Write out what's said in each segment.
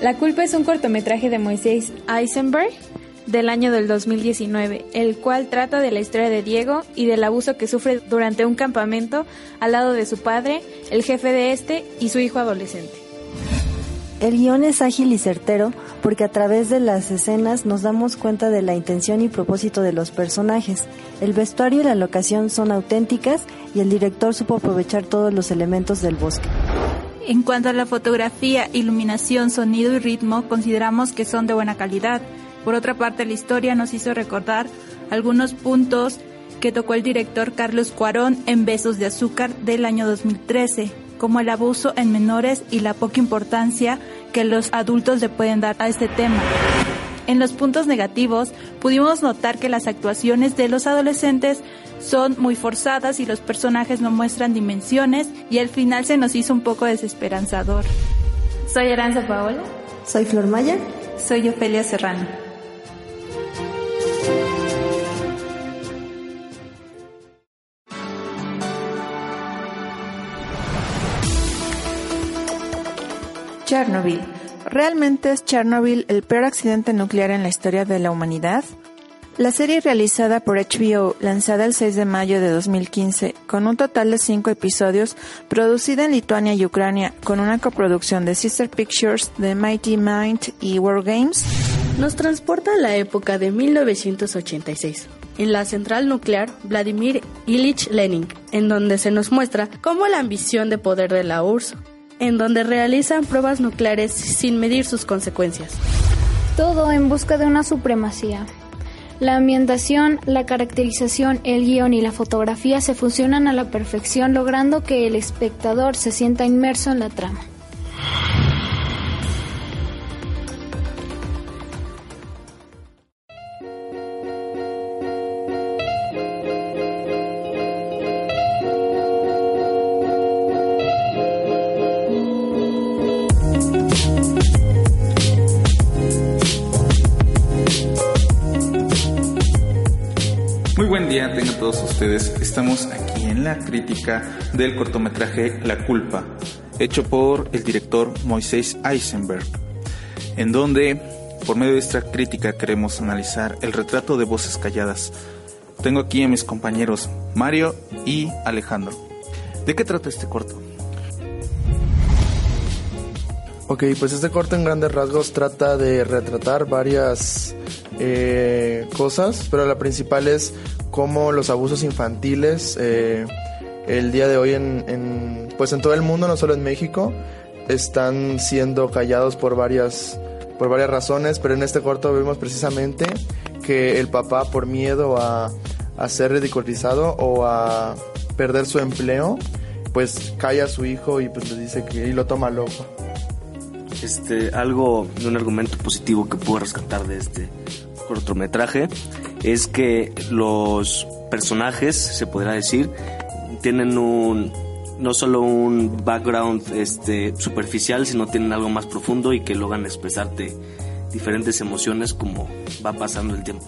La culpa es un cortometraje de Moisés Eisenberg del año del 2019, el cual trata de la historia de Diego y del abuso que sufre durante un campamento al lado de su padre, el jefe de este y su hijo adolescente. El guion es ágil y certero porque a través de las escenas nos damos cuenta de la intención y propósito de los personajes. El vestuario y la locación son auténticas y el director supo aprovechar todos los elementos del bosque. En cuanto a la fotografía, iluminación, sonido y ritmo, consideramos que son de buena calidad. Por otra parte, la historia nos hizo recordar algunos puntos que tocó el director Carlos Cuarón en Besos de Azúcar del año 2013, como el abuso en menores y la poca importancia que los adultos le pueden dar a este tema. En los puntos negativos, pudimos notar que las actuaciones de los adolescentes son muy forzadas y los personajes no muestran dimensiones y al final se nos hizo un poco desesperanzador. Soy Aranza Paola. Soy Flor Maya. Soy Ofelia Serrano. Chernobyl. ¿Realmente es Chernobyl el peor accidente nuclear en la historia de la humanidad? La serie realizada por HBO, lanzada el 6 de mayo de 2015, con un total de cinco episodios, producida en Lituania y Ucrania, con una coproducción de Sister Pictures, de Mighty Mind y World Games, nos transporta a la época de 1986 en la central nuclear Vladimir Ilich Lenin, en donde se nos muestra cómo la ambición de poder de la URSS, en donde realizan pruebas nucleares sin medir sus consecuencias. Todo en busca de una supremacía. La ambientación, la caracterización, el guion y la fotografía se fusionan a la perfección logrando que el espectador se sienta inmerso en la trama. Tengan todos ustedes. Estamos aquí en la crítica del cortometraje La culpa, hecho por el director Moisés Eisenberg, en donde por medio de esta crítica queremos analizar el retrato de voces calladas. Tengo aquí a mis compañeros Mario y Alejandro. ¿De qué trata este corto? Ok, pues este corto en grandes rasgos trata de retratar varias eh, cosas, pero la principal es cómo los abusos infantiles eh, el día de hoy en, pues en todo el mundo, no solo en México, están siendo callados por varias, por varias razones, pero en este corto vemos precisamente que el papá por miedo a, a ser ridiculizado o a perder su empleo, pues calla a su hijo y pues le dice que y lo toma loco. Este, algo un argumento positivo que puedo rescatar de este cortometraje es que los personajes, se podrá decir, tienen un no solo un background este superficial, sino tienen algo más profundo y que logran expresarte diferentes emociones como va pasando el tiempo.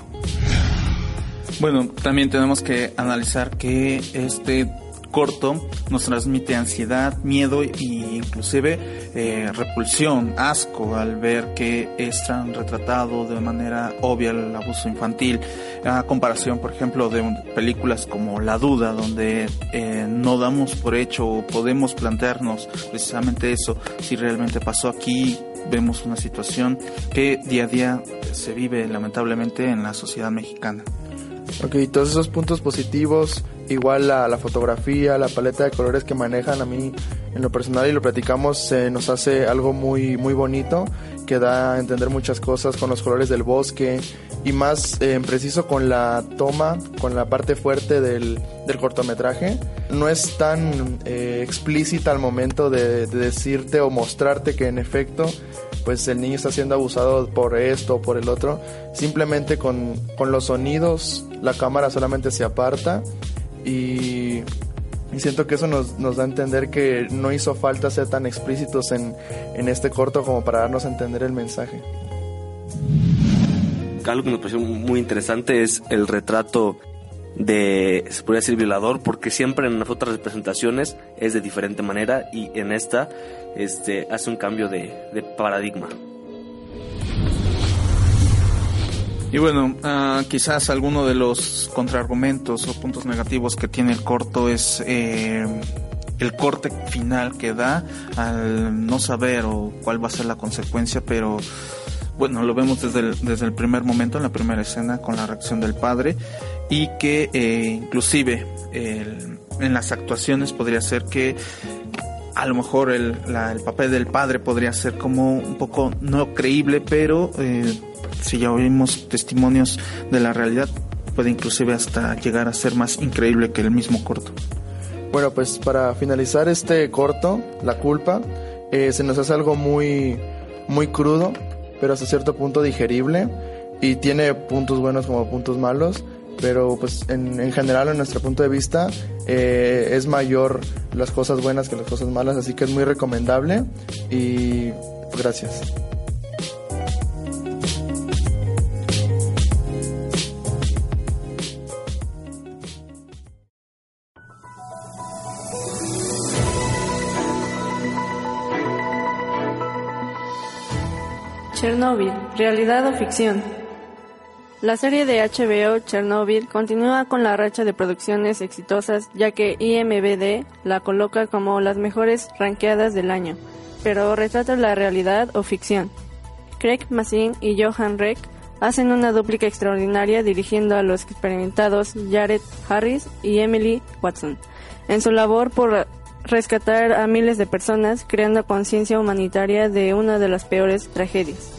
Bueno, también tenemos que analizar que este corto nos transmite ansiedad, miedo e inclusive eh, repulsión, asco al ver que es tan retratado de manera obvia el abuso infantil, a comparación por ejemplo de películas como La Duda, donde eh, no damos por hecho o podemos plantearnos precisamente eso, si realmente pasó aquí, vemos una situación que día a día se vive lamentablemente en la sociedad mexicana. Ok, todos esos puntos positivos igual la, la, fotografía, la paleta de colores que manejan a mí en lo personal y lo platicamos se nos hace algo muy muy bonito que da a entender muchas cosas con los colores del bosque y más eh, en preciso con la toma, con la parte fuerte del, del cortometraje. No es tan eh, explícita al momento de, de decirte o mostrarte que en efecto pues el niño está siendo abusado por esto o por el otro. Simplemente con, con los sonidos la cámara solamente se aparta y siento que eso nos, da a entender que no hizo falta ser tan explícitos en, este corto como para darnos a entender el mensaje. Algo que me pareció muy interesante es el retrato de, se podría decir, violador, porque siempre en las otras representaciones es de diferente manera y en esta este, hace un cambio de paradigma. Y bueno, uh, quizás alguno de los contraargumentos o puntos negativos que tiene el corto es eh, el corte final que da al no saber o cuál va a ser la consecuencia, pero bueno, lo vemos desde el, desde el primer momento, en la primera escena, con la reacción del padre y que eh, inclusive en las actuaciones podría ser que a lo mejor el, la, el, papel del padre podría ser como un poco no creíble, pero eh, si ya oímos testimonios de la realidad, puede inclusive hasta llegar a ser más increíble que el mismo corto. Bueno, pues para finalizar este corto, La culpa, eh, se nos hace algo muy, muy crudo, pero hasta cierto punto digerible y tiene puntos buenos como puntos malos, pero pues en, en general en nuestro punto de vista eh, es mayor las cosas buenas que las cosas malas, así que es muy recomendable y gracias. Chernobyl, realidad o ficción. La serie de HBO Chernobyl continúa con la racha de producciones exitosas ya que IMBD la coloca como las mejores ranqueadas del año, pero retrata la realidad o ficción. Craig Mazin y Johan Reck hacen una dúplica extraordinaria dirigiendo a los experimentados Jared Harris y Emily Watson en su labor por rescatar a miles de personas creando conciencia humanitaria de una de las peores tragedias.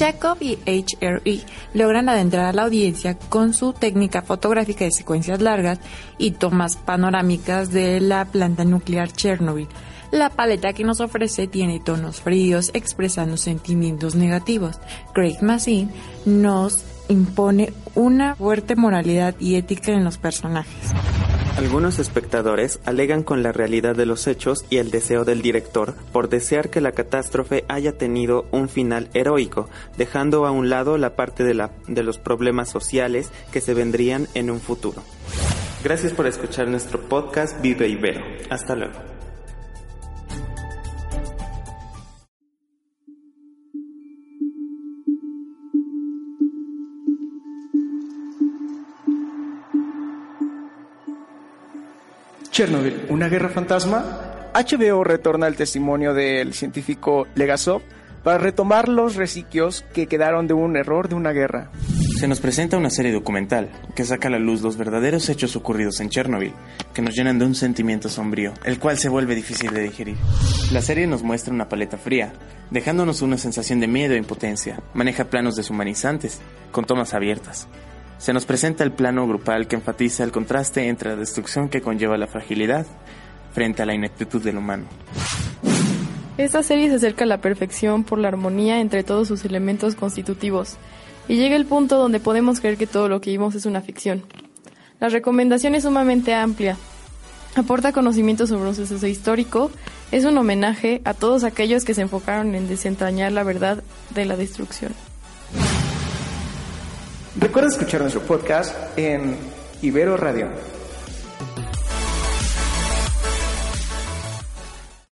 Jacob y HRE logran adentrar a la audiencia con su técnica fotográfica de secuencias largas y tomas panorámicas de la planta nuclear Chernobyl. La paleta que nos ofrece tiene tonos fríos expresando sentimientos negativos. Craig Mazin nos impone una fuerte moralidad y ética en los personajes. Algunos espectadores alegan con la realidad de los hechos y el deseo del director por desear que la catástrofe haya tenido un final heroico, dejando a un lado la parte de, la, de los problemas sociales que se vendrían en un futuro. Gracias por escuchar nuestro podcast Vive Ibero. Hasta luego. Chernobyl, una guerra fantasma. HBO retorna el testimonio del científico Legasov para retomar los resiquios que quedaron de un error de una guerra. Se nos presenta una serie documental que saca a la luz los verdaderos hechos ocurridos en Chernobyl, que nos llenan de un sentimiento sombrío, el cual se vuelve difícil de digerir. La serie nos muestra una paleta fría, dejándonos una sensación de miedo e impotencia. Maneja planos deshumanizantes, con tomas abiertas. Se nos presenta el plano grupal que enfatiza el contraste entre la destrucción que conlleva la fragilidad frente a la ineptitud del humano. Esta serie se acerca a la perfección por la armonía entre todos sus elementos constitutivos y llega el punto donde podemos creer que todo lo que vimos es una ficción. La recomendación es sumamente amplia. Aporta conocimiento sobre un suceso histórico, es un homenaje a todos aquellos que se enfocaron en desentrañar la verdad de la destrucción. Recuerda escuchar nuestro podcast en Ibero Radio.